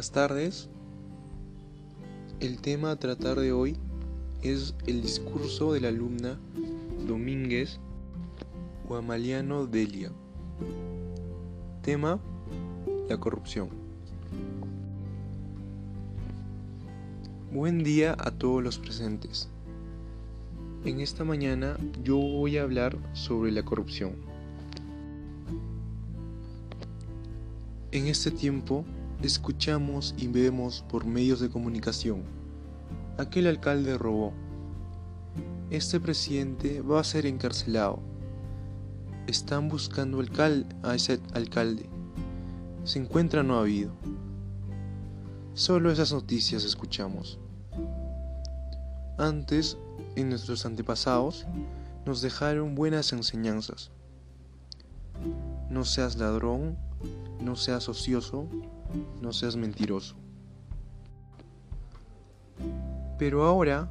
buenas tardes. El tema a tratar de hoy es el discurso de la alumna Domínguez Guamaliano Delia. Tema, la corrupción. Buen día a todos los presentes. En esta mañana yo voy a hablar sobre la corrupción. En este tiempo escuchamos y vemos por medios de comunicación. Aquel alcalde robó. Este presidente va a ser encarcelado. Están buscando a ese alcalde. Se encuentra no ha habido. Solo esas noticias escuchamos. Antes, en nuestros antepasados, nos dejaron buenas enseñanzas. No seas ladrón, no seas ocioso, no seas mentiroso. Pero ahora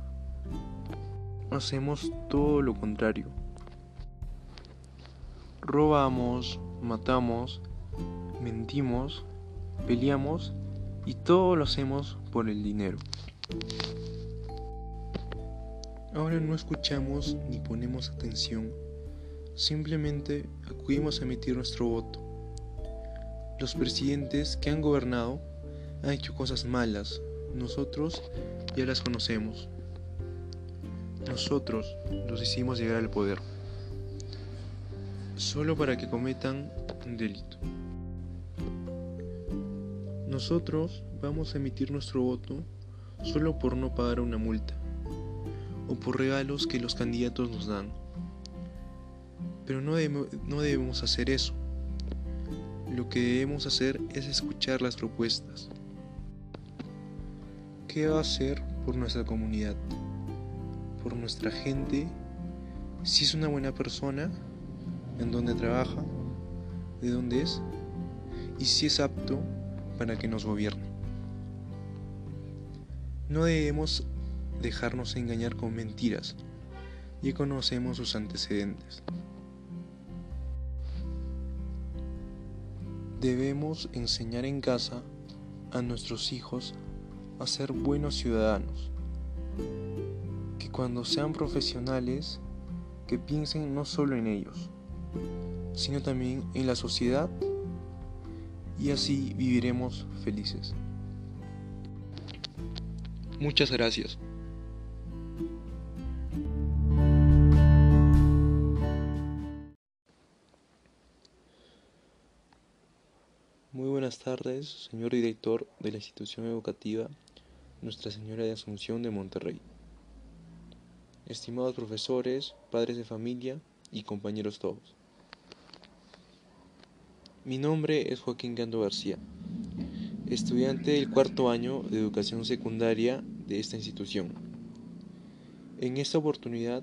hacemos todo lo contrario. Robamos, matamos, mentimos, peleamos y todo lo hacemos por el dinero. Ahora no escuchamos ni ponemos atención, simplemente acudimos a emitir nuestro voto los presidentes que han gobernado han hecho cosas malas. Nosotros ya las conocemos. Nosotros los hicimos llegar al poder. Solo para que cometan un delito. Nosotros vamos a emitir nuestro voto solo por no pagar una multa o por regalos que los candidatos nos dan. Pero no, no debemos hacer eso lo que debemos hacer es escuchar las propuestas. ¿Qué va a hacer por nuestra comunidad? Por nuestra gente, si es una buena persona, en dónde trabaja, de dónde es, y si es apto para que nos gobierne. No debemos dejarnos engañar con mentiras, ya conocemos sus antecedentes. Debemos enseñar en casa a nuestros hijos a ser buenos ciudadanos, que cuando sean profesionales, que piensen no solo en ellos, sino también en la sociedad y así viviremos felices. Muchas gracias. Buenas tardes, señor director de la institución educativa Nuestra Señora de Asunción de Monterrey. Estimados profesores, padres de familia y compañeros todos. Mi nombre es Joaquín Gando García, estudiante del cuarto año de educación secundaria de esta institución. En esta oportunidad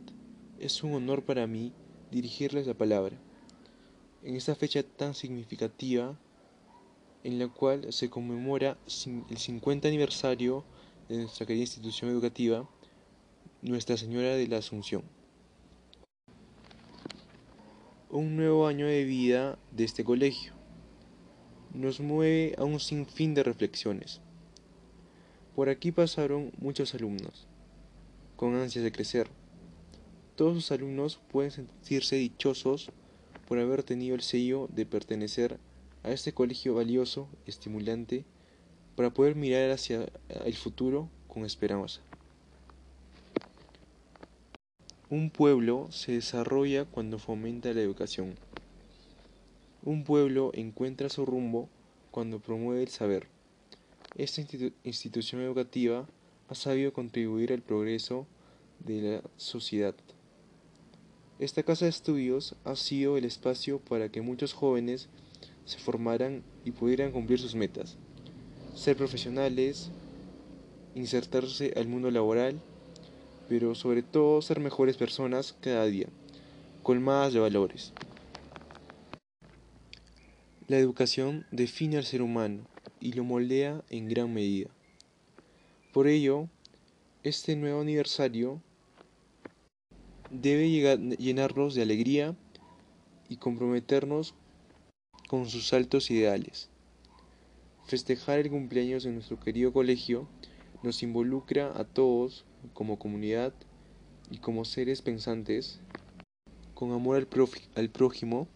es un honor para mí dirigirles la palabra. En esta fecha tan significativa en la cual se conmemora el 50 aniversario de nuestra querida institución educativa, Nuestra Señora de la Asunción. Un nuevo año de vida de este colegio nos mueve a un sinfín de reflexiones. Por aquí pasaron muchos alumnos, con ansias de crecer. Todos los alumnos pueden sentirse dichosos por haber tenido el sello de pertenecer a este colegio valioso, estimulante, para poder mirar hacia el futuro con esperanza. Un pueblo se desarrolla cuando fomenta la educación. Un pueblo encuentra su rumbo cuando promueve el saber. Esta institución educativa ha sabido contribuir al progreso de la sociedad. Esta casa de estudios ha sido el espacio para que muchos jóvenes se formaran y pudieran cumplir sus metas, ser profesionales, insertarse al mundo laboral, pero sobre todo ser mejores personas cada día, colmadas de valores. La educación define al ser humano y lo moldea en gran medida. Por ello, este nuevo aniversario debe llenarnos de alegría y comprometernos con sus altos ideales. Festejar el cumpleaños de nuestro querido colegio nos involucra a todos como comunidad y como seres pensantes con amor al, prójimo.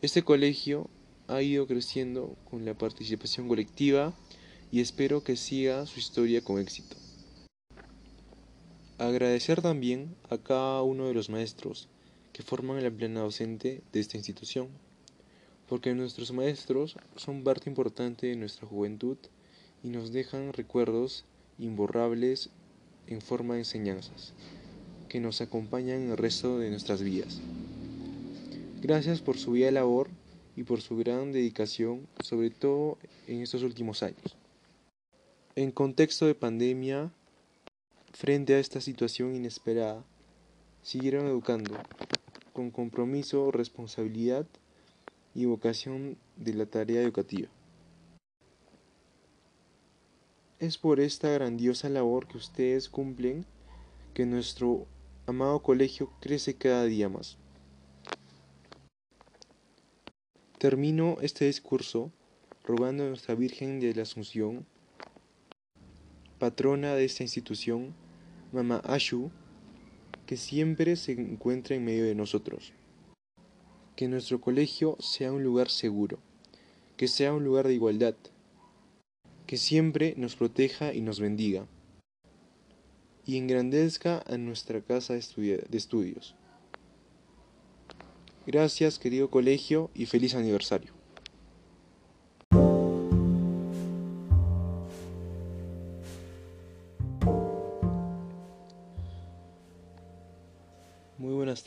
Este colegio ha ido creciendo con la participación colectiva y espero que siga su historia con éxito. Agradecer también a cada uno de los maestros que forman la plena docente de esta institución porque nuestros maestros son parte importante de nuestra juventud y nos dejan recuerdos imborrables en forma de enseñanzas que nos acompañan el resto de nuestras vidas. Gracias por su vida labor y por su gran dedicación, sobre todo en estos últimos años. En contexto de pandemia, frente a esta situación inesperada, siguieron educando con compromiso, responsabilidad y vocación de la tarea educativa. Es por esta grandiosa labor que ustedes cumplen que nuestro amado colegio crece cada día más. Termino este discurso rogando a nuestra Virgen de la Asunción, patrona de esta institución, Mama Ashu, que siempre se encuentra en medio de nosotros que nuestro colegio sea un lugar seguro, que sea un lugar de igualdad, que siempre nos proteja y nos bendiga, y engrandezca a nuestra casa de estudios. Gracias querido colegio y feliz aniversario.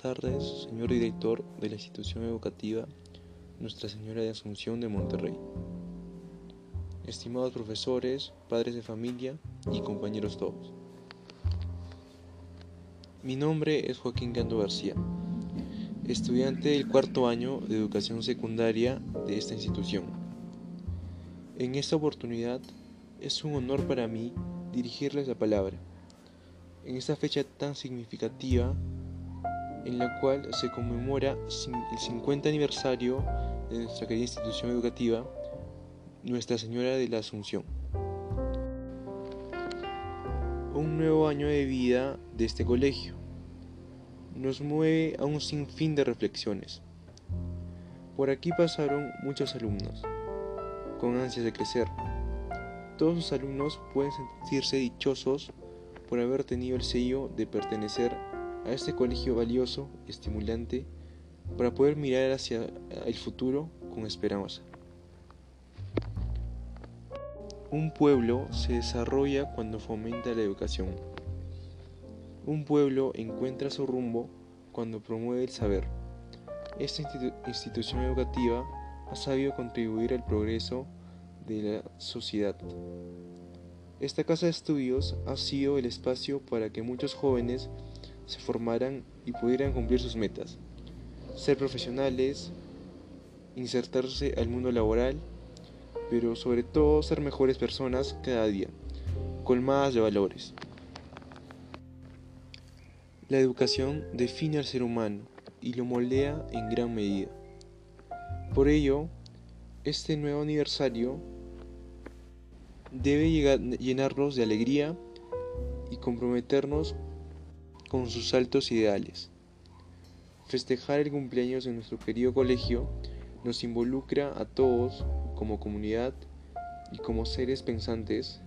Tardes, señor director de la institución educativa Nuestra Señora de Asunción de Monterrey. Estimados profesores, padres de familia y compañeros todos. Mi nombre es Joaquín Gando García, estudiante del cuarto año de educación secundaria de esta institución. En esta oportunidad es un honor para mí dirigirles la palabra. En esta fecha tan significativa en la cual se conmemora el 50 aniversario de nuestra querida institución educativa, Nuestra Señora de la Asunción. Un nuevo año de vida de este colegio nos mueve a un sinfín de reflexiones. Por aquí pasaron muchos alumnos, con ansias de crecer. Todos los alumnos pueden sentirse dichosos por haber tenido el sello de pertenecer a este colegio valioso y estimulante para poder mirar hacia el futuro con esperanza. Un pueblo se desarrolla cuando fomenta la educación. Un pueblo encuentra su rumbo cuando promueve el saber. Esta institución educativa ha sabido contribuir al progreso de la sociedad. Esta casa de estudios ha sido el espacio para que muchos jóvenes se formaran y pudieran cumplir sus metas, ser profesionales, insertarse al mundo laboral, pero sobre todo ser mejores personas cada día, colmadas de valores. La educación define al ser humano y lo moldea en gran medida. Por ello, este nuevo aniversario debe llenarnos de alegría y comprometernos con sus altos ideales. Festejar el cumpleaños de nuestro querido colegio nos involucra a todos como comunidad y como seres pensantes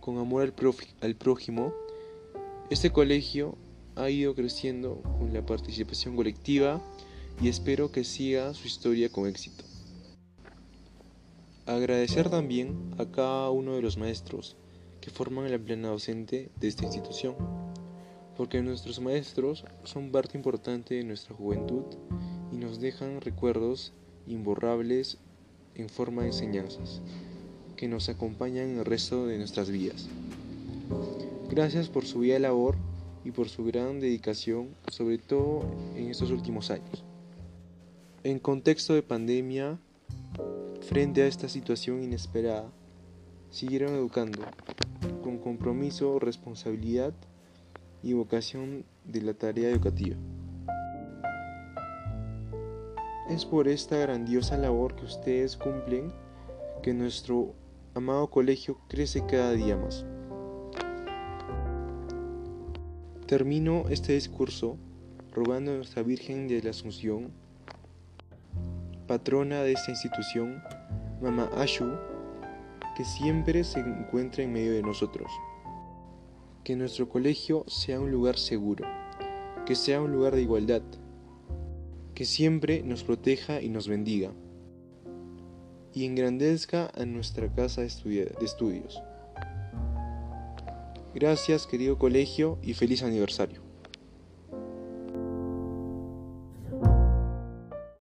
con amor al, al prójimo. Este colegio ha ido creciendo con la participación colectiva y espero que siga su historia con éxito. Agradecer también a cada uno de los maestros que forman la plena docente de esta institución porque nuestros maestros son parte importante de nuestra juventud y nos dejan recuerdos imborrables en forma de enseñanzas que nos acompañan el resto de nuestras vidas. Gracias por su vida labor y por su gran dedicación, sobre todo en estos últimos años. En contexto de pandemia, frente a esta situación inesperada, siguieron educando con compromiso, responsabilidad y vocación de la tarea educativa. Es por esta grandiosa labor que ustedes cumplen que nuestro amado colegio crece cada día más. Termino este discurso rogando a nuestra Virgen de la Asunción, patrona de esta institución, Mama Ashu, que siempre se encuentre en medio de nosotros. Que nuestro colegio sea un lugar seguro, que sea un lugar de igualdad, que siempre nos proteja y nos bendiga, y engrandezca a nuestra casa de, estudios. Gracias querido colegio y feliz aniversario.